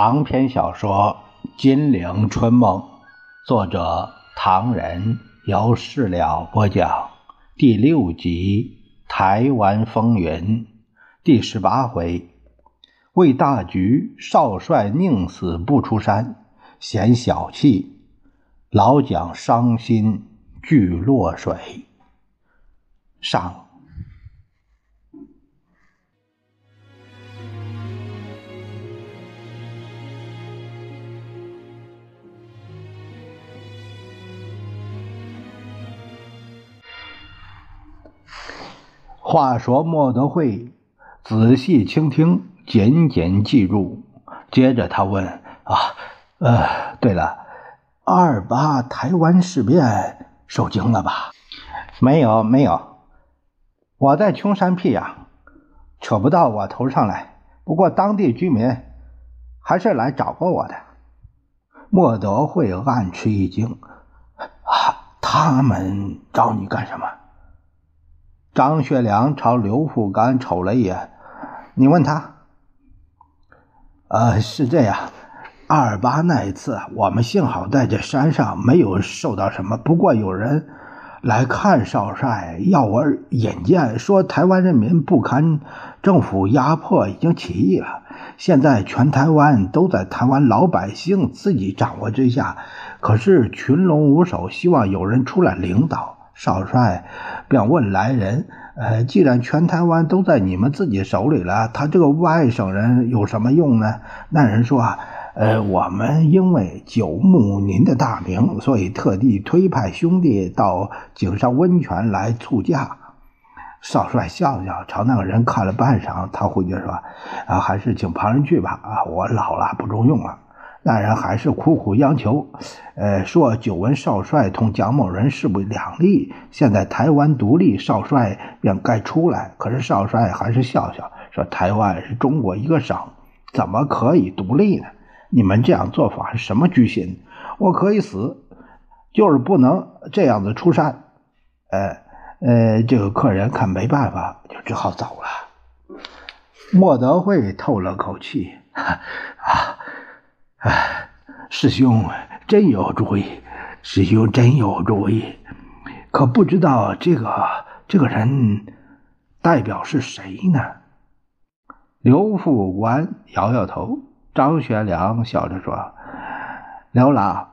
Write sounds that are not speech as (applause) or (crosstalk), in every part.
长篇小说《金陵春梦》，作者唐人，由事了播讲，第六集《台湾风云》第十八回：为大局，少帅宁死不出山，嫌小气；老蒋伤心俱落水。上。话说莫德惠仔细倾听，简简记住。接着他问：“啊，呃，对了，二八台湾事变受惊了吧？”“没有，没有。我在穷山僻壤，扯不到我头上来。不过当地居民还是来找过我的。”莫德惠暗吃一惊：“啊，他们找你干什么？”张学良朝刘富干瞅了一眼，你问他。呃，是这样，二八那一次，我们幸好在这山上没有受到什么。不过有人来看少帅，要我引荐，说台湾人民不堪政府压迫，已经起义了。现在全台湾都在台湾老百姓自己掌握之下，可是群龙无首，希望有人出来领导。少帅便问来人：“呃，既然全台湾都在你们自己手里了，他这个外省人有什么用呢？”那人说：“呃，我们因为久慕您的大名，所以特地推派兄弟到井上温泉来促驾。”少帅笑笑，朝那个人看了半晌，他回绝说：“啊，还是请旁人去吧。啊，我老了，不中用了。”那人还是苦苦央求，呃，说久闻少帅同蒋某人势不两立，现在台湾独立，少帅便该出来。可是少帅还是笑笑说：“台湾是中国一个省，怎么可以独立呢？你们这样做法是什么居心？我可以死，就是不能这样子出山。”呃呃，这个客人看没办法，就只好走了。莫德惠透了口气，(laughs) 啊。哎，师兄真有主意，师兄真有主意，可不知道这个这个人代表是谁呢？刘副官摇摇头，张学良笑着说：“刘老，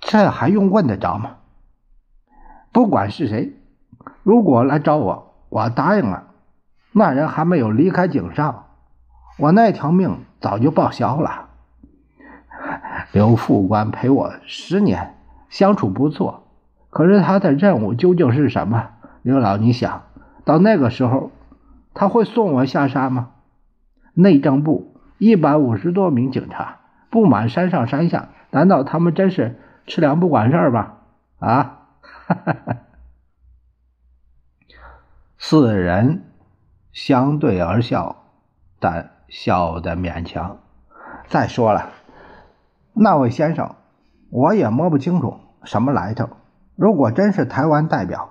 这还用问得着吗？不管是谁，如果来找我，我答应了。那人还没有离开井上，我那条命早就报销了。”刘副官陪我十年，相处不错。可是他的任务究竟是什么？刘老，你想到那个时候，他会送我下山吗？内政部一百五十多名警察布满山上山下，难道他们真是吃粮不管事儿吗？啊！(laughs) 四人相对而笑，但笑得勉强。再说了。那位先生，我也摸不清楚什么来头。如果真是台湾代表，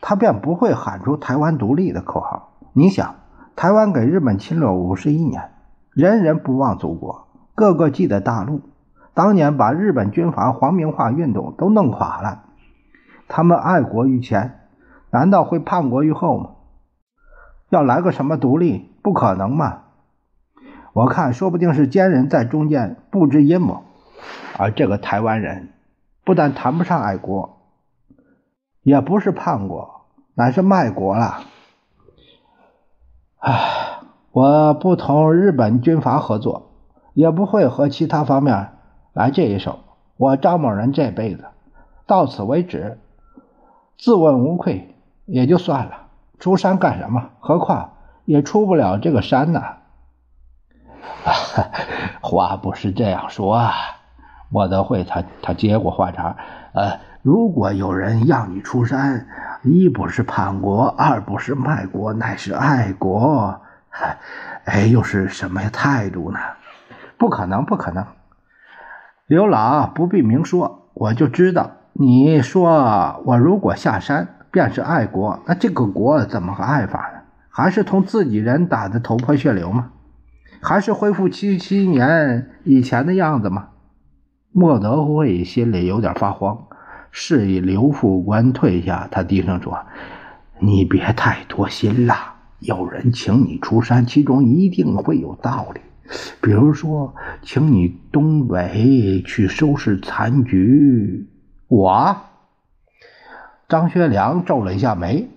他便不会喊出“台湾独立”的口号。你想，台湾给日本侵略五十一年，人人不忘祖国，个个记得大陆。当年把日本军阀皇民化运动都弄垮了，他们爱国于前，难道会叛国于后吗？要来个什么独立，不可能嘛！我看，说不定是奸人在中间布置阴谋，而这个台湾人不但谈不上爱国，也不是叛国，乃是卖国了。唉，我不同日本军阀合作，也不会和其他方面来这一手。我张某人这辈子到此为止，自问无愧也就算了。出山干什么？何况也出不了这个山呐。(laughs) 话不是这样说啊，莫德惠他他接过话茬，呃，如果有人要你出山，一不是叛国，二不是卖国，乃是爱国，哎，又是什么态度呢？不可能，不可能。刘老不必明说，我就知道。你说我如果下山，便是爱国，那这个国怎么个爱法呢？还是同自己人打的头破血流吗？还是恢复七七年以前的样子吗？莫德惠心里有点发慌，示意刘副官退下。他低声说：“你别太多心了，有人请你出山，其中一定会有道理。比如说，请你东北去收拾残局。”我，张学良皱了一下眉。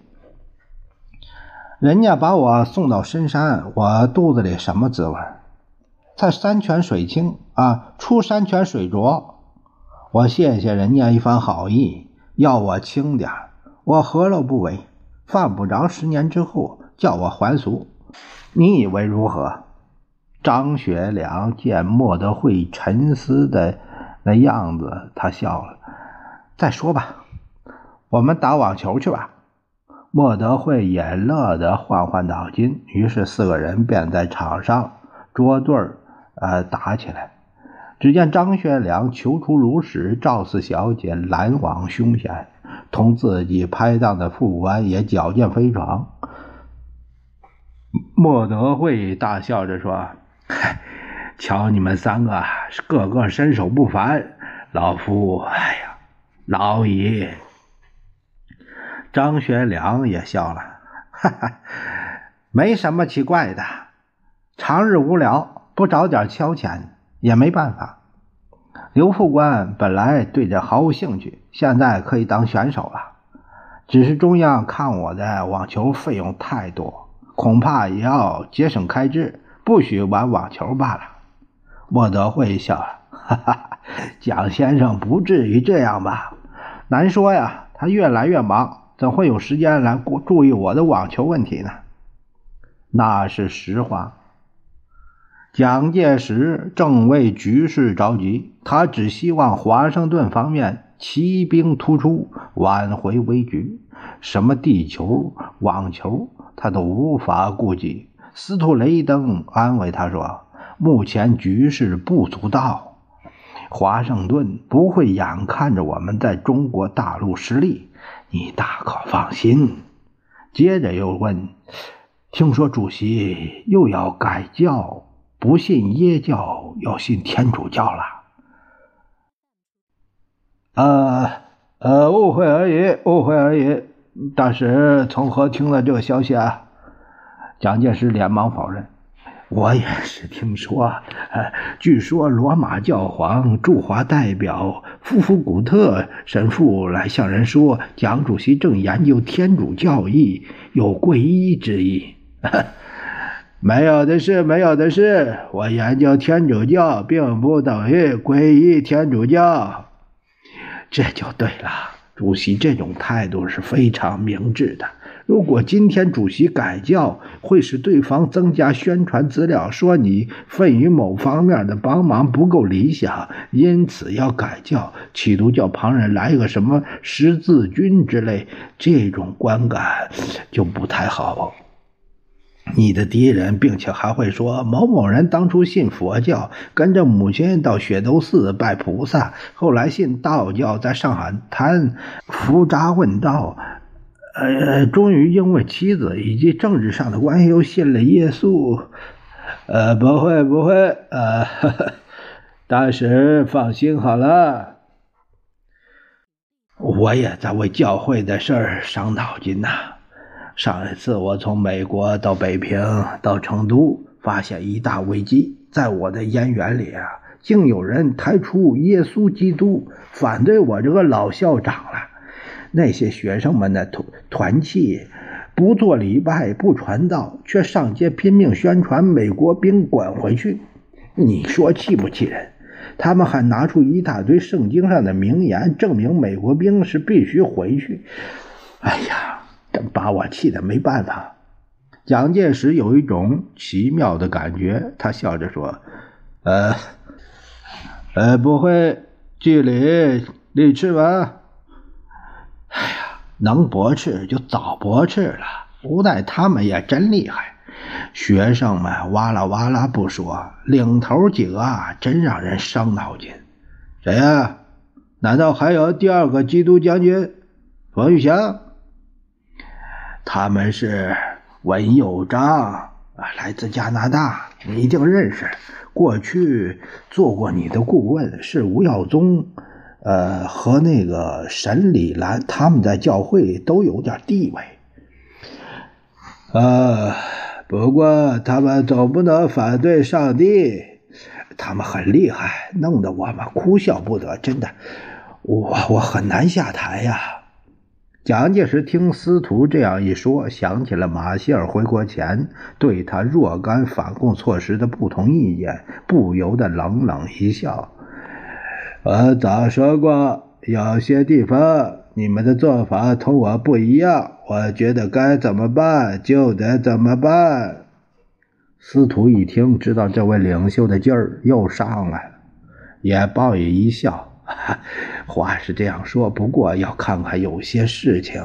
人家把我送到深山，我肚子里什么滋味？在山泉水清啊，出山泉水浊。我谢谢人家一番好意，要我轻点我何乐不为？犯不着十年之后叫我还俗。你以为如何？张学良见莫德惠沉思的那样子，他笑了。再说吧，我们打网球去吧。莫德惠也乐得换换脑筋，于是四个人便在场上捉对儿，呃，打起来。只见张学良求出如矢，赵四小姐拦网凶险，同自己拍档的副官也矫健飞床。莫德惠大笑着说：“ (laughs) 瞧你们三个，个个身手不凡，老夫，哎呀，老矣。”张学良也笑了，哈哈，没什么奇怪的，长日无聊，不找点消遣也没办法。刘副官本来对这毫无兴趣，现在可以当选手了，只是中央看我的网球费用太多，恐怕也要节省开支，不许玩网球罢了。莫德惠笑了，哈哈，蒋先生不至于这样吧？难说呀，他越来越忙。怎会有时间来顾注意我的网球问题呢？那是实话。蒋介石正为局势着急，他只希望华盛顿方面骑兵突出，挽回危局。什么地球、网球，他都无法顾及。斯图雷登安慰他说：“目前局势不足道，华盛顿不会眼看着我们在中国大陆失利。”你大可放心。接着又问：“听说主席又要改教，不信耶教，要信天主教了？”呃呃，误会而已，误会而已。大使从何听了这个消息啊？蒋介石连忙否认。我也是听说，呃，据说罗马教皇驻华代表夫福古特神父来向人说，蒋主席正研究天主教义，有皈依之意。(laughs) 没有的事，没有的事。我研究天主教，并不等于皈依天主教。这就对了，主席这种态度是非常明智的。如果今天主席改教，会使对方增加宣传资料，说你分于某方面的帮忙不够理想，因此要改教，企图叫旁人来一个什么十字军之类，这种观感就不太好。你的敌人，并且还会说某某人当初信佛教，跟着母亲到雪窦寺拜菩萨，后来信道教，在上海滩伏扎问道。呃，终于因为妻子以及政治上的关系，又信了耶稣。呃，不会，不会，呃，(laughs) 大使放心好了。我也在为教会的事儿伤脑筋呐。上一次我从美国到北平到成都，发现一大危机，在我的燕园里啊，竟有人抬出耶稣基督，反对我这个老校长了。那些学生们的团团气，不做礼拜，不传道，却上街拼命宣传美国兵滚回去。你说气不气人？他们还拿出一大堆圣经上的名言，证明美国兵是必须回去。哎呀，真把我气得没办法。蒋介石有一种奇妙的感觉，他笑着说：“呃，呃，不会，据理力斥吧？”能驳斥就早驳斥了。无奈他们也真厉害，学生们哇啦哇啦不说，领头几个啊，真让人伤脑筋。谁呀？难道还有第二个基督将军冯玉祥？他们是文佑章啊，来自加拿大。你一定认识。过去做过你的顾问是吴耀宗，呃，和那个沈礼兰，他们在教会都有点地位。啊，不过他们总不能反对上帝。他们很厉害，弄得我们哭笑不得。真的，我我很难下台呀。蒋介石听司徒这样一说，想起了马歇尔回国前对他若干反共措施的不同意见，不由得冷冷一笑。我早说过，有些地方你们的做法同我不一样，我觉得该怎么办就得怎么办。司徒一听，知道这位领袖的劲儿又上来了，也报以一笑。(laughs) 话是这样说，不过要看看有些事情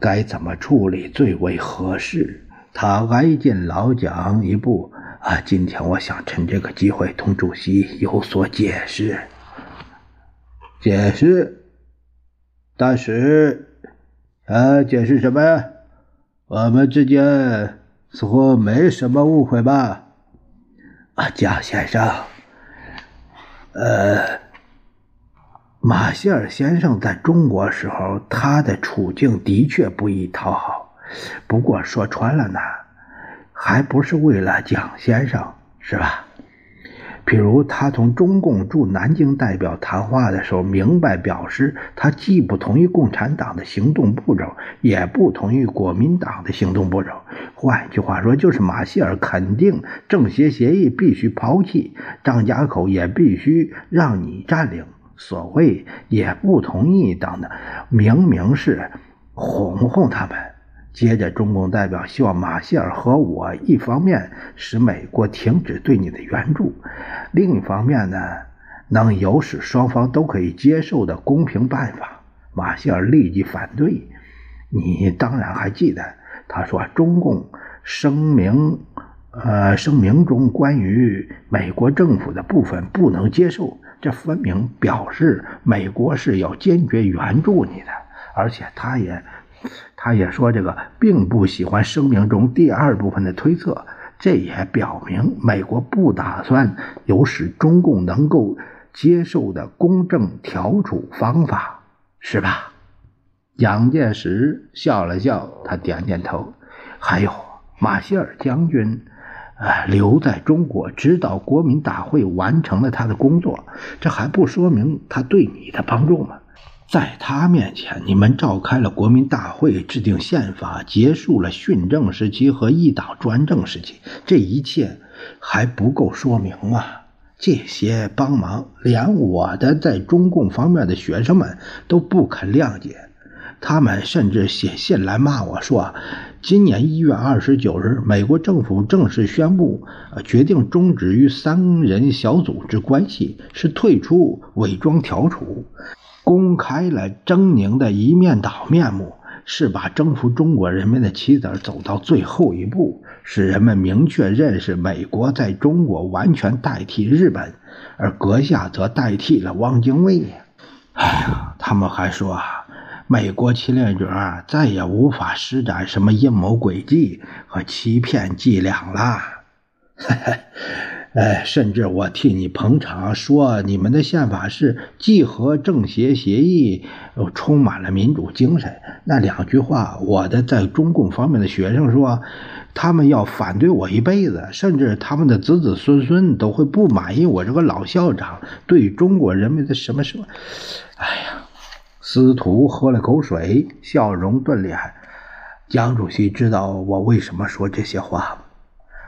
该怎么处理最为合适。他挨近老蒋一步啊！今天我想趁这个机会同主席有所解释。解释？大使，啊，解释什么？我们之间似乎没什么误会吧？啊，蒋先生，呃。马歇尔先生在中国时候，他的处境的确不易讨好。不过说穿了呢，还不是为了蒋先生，是吧？比如他同中共驻南京代表谈话的时候，明白表示他既不同意共产党的行动步骤，也不同意国民党的行动步骤。换句话说，就是马歇尔肯定政协协议必须抛弃，张家口也必须让你占领。所谓也不同意等等，明明是哄哄他们。接着，中共代表希望马歇尔和我一方面使美国停止对你的援助，另一方面呢，能有使双方都可以接受的公平办法。马歇尔立即反对。你当然还记得，他说中共声明。呃，声明中关于美国政府的部分不能接受，这分明表示美国是要坚决援助你的，而且他也，他也说这个并不喜欢声明中第二部分的推测，这也表明美国不打算有使中共能够接受的公正调处方法，是吧？蒋介石笑了笑，他点点头。还有马歇尔将军。啊，留在中国，指导国民大会完成了他的工作，这还不说明他对你的帮助吗？在他面前，你们召开了国民大会，制定宪法，结束了训政时期和一党专政时期，这一切还不够说明吗？这些帮忙，连我的在中共方面的学生们都不肯谅解。他们甚至写信来骂我说：“今年一月二十九日，美国政府正式宣布，决定终止与三人小组之关系，是退出伪装调处，公开了狰狞的一面倒面目，是把征服中国人民的棋子走到最后一步，使人们明确认识美国在中国完全代替日本，而阁下则代替了汪精卫。”哎呀，他们还说啊。美国侵略者再也无法施展什么阴谋诡计和欺骗伎俩了。嘿 (laughs) 嘿哎，甚至我替你捧场，说你们的宪法是既和政协协议，又充满了民主精神。那两句话，我的在中共方面的学生说，他们要反对我一辈子，甚至他们的子子孙孙都会不满意我这个老校长对中国人民的什么什么。哎呀！司徒喝了口水，笑容顿敛。蒋主席知道我为什么说这些话吗？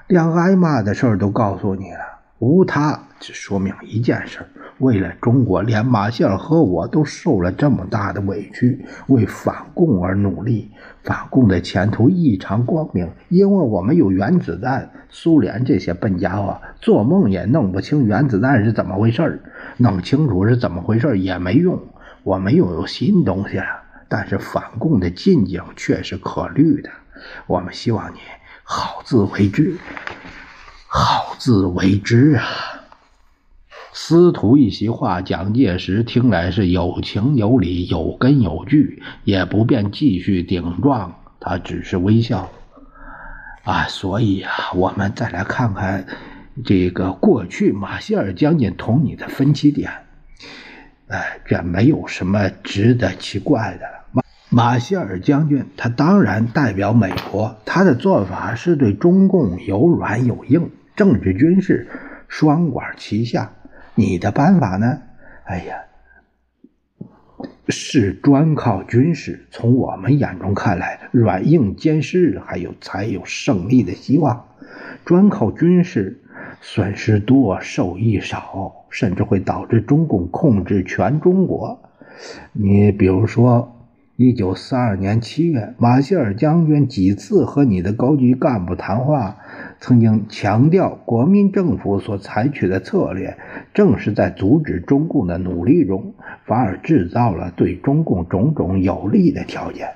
连挨骂的事儿都告诉你了，无他，只说明一件事：为了中国，连马歇尔和我都受了这么大的委屈，为反共而努力。反共的前途异常光明，因为我们有原子弹。苏联这些笨家伙做梦也弄不清原子弹是怎么回事儿弄清楚是怎么回事也没用。我们又有新东西了，但是反共的进境却是可虑的。我们希望你好自为之，好自为之啊！司徒一席话，蒋介石听来是有情有理、有根有据，也不便继续顶撞，他只是微笑。啊，所以啊，我们再来看看这个过去马歇尔将军同你的分歧点，哎，这没有什么值得奇怪的。了马歇尔将军他当然代表美国，他的做法是对中共有软有硬，政治军事双管齐下。你的办法呢？哎呀，是专靠军事。从我们眼中看来，软硬兼施，还有才有胜利的希望。专靠军事，损失多，受益少，甚至会导致中共控制全中国。你比如说，一九四二年七月，马歇尔将军几次和你的高级干部谈话。曾经强调，国民政府所采取的策略，正是在阻止中共的努力中，反而制造了对中共种种有利的条件。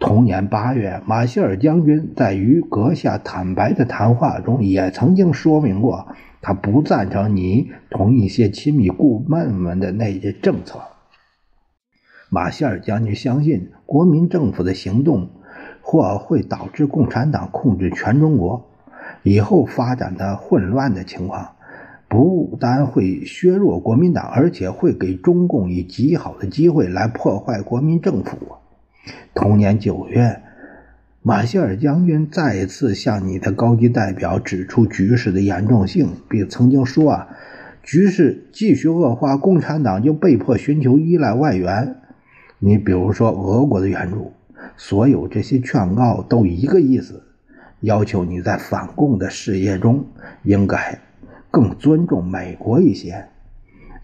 同年八月，马歇尔将军在与阁下坦白的谈话中，也曾经说明过，他不赞成你同一些亲密顾问们的那些政策。马歇尔将军相信，国民政府的行动。或会导致共产党控制全中国，以后发展的混乱的情况，不单会削弱国民党，而且会给中共以极好的机会来破坏国民政府。同年九月，马歇尔将军再一次向你的高级代表指出局势的严重性，并曾经说：“啊，局势继续恶化，共产党就被迫寻求依赖外援，你比如说俄国的援助。”所有这些劝告都一个意思，要求你在反共的事业中应该更尊重美国一些，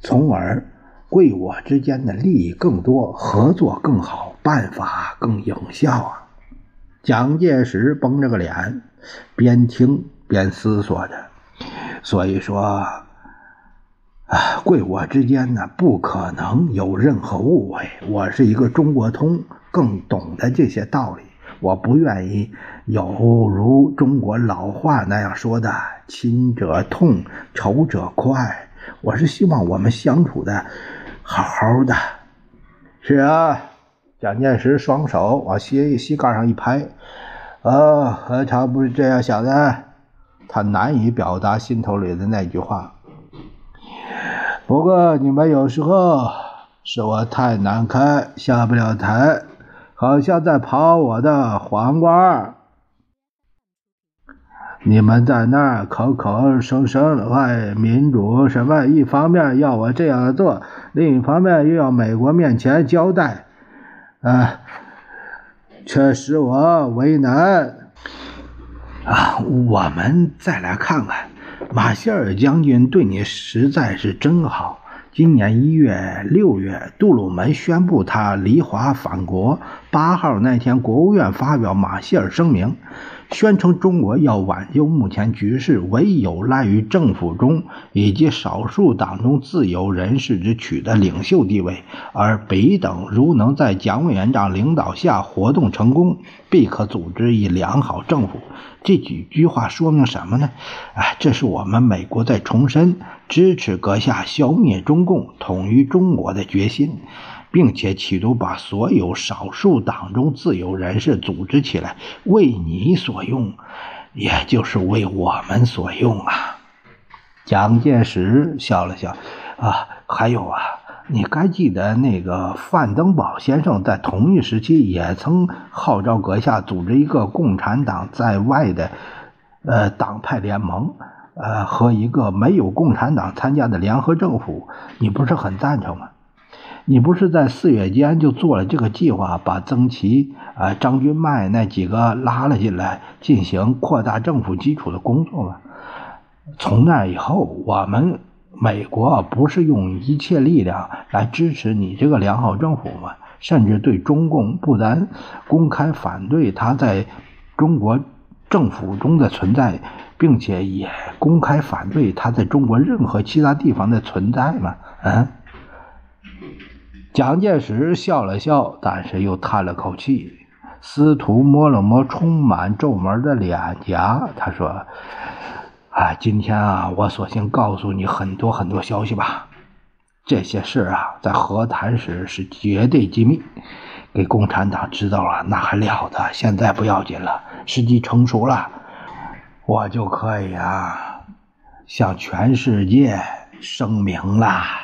从而贵我之间的利益更多，合作更好，办法更有效啊！蒋介石绷着个脸，边听边思索着，所以说，啊，贵我之间呢不可能有任何误会，我是一个中国通。更懂得这些道理，我不愿意有如中国老话那样说的“亲者痛，仇者快”。我是希望我们相处的好好的。是啊，蒋介石双手往膝膝盖上一拍，啊，何尝不是这样想的？他难以表达心头里的那句话。不过你们有时候是我太难堪，下不了台。好像在刨我的黄瓜。你们在那儿口口声声的爱民主什么，一方面要我这样做，另一方面又要美国面前交代，啊，却使我为难。啊，我们再来看看，马歇尔将军对你实在是真好。今年一月、六月，杜鲁门宣布他离华返国。八号那天，国务院发表马歇尔声明。宣称中国要挽救目前局势，唯有赖于政府中以及少数党中自由人士之取得领袖地位。而北等如能在蒋委员长领导下活动成功，必可组织一良好政府。这几句话说明什么呢？哎，(laughs) 这是我们美国在重申支持阁下消灭中共、统一中国的决心。并且企图把所有少数党中自由人士组织起来，为你所用，也就是为我们所用啊！蒋介石笑了笑，啊，还有啊，你该记得那个范登堡先生在同一时期也曾号召阁下组织一个共产党在外的，呃，党派联盟，呃，和一个没有共产党参加的联合政府，你不是很赞成吗？你不是在四月间就做了这个计划，把曾琦、啊张君迈那几个拉了进来，进行扩大政府基础的工作吗？从那以后，我们美国不是用一切力量来支持你这个良好政府吗？甚至对中共不但公开反对他在中国政府中的存在，并且也公开反对他在中国任何其他地方的存在吗？嗯。蒋介石笑了笑，但是又叹了口气，司徒摸了摸充满皱纹的脸颊，他说：“啊，今天啊，我索性告诉你很多很多消息吧。这些事啊，在和谈时是绝对机密，给共产党知道了那还了得？现在不要紧了，时机成熟了，我就可以啊，向全世界声明了。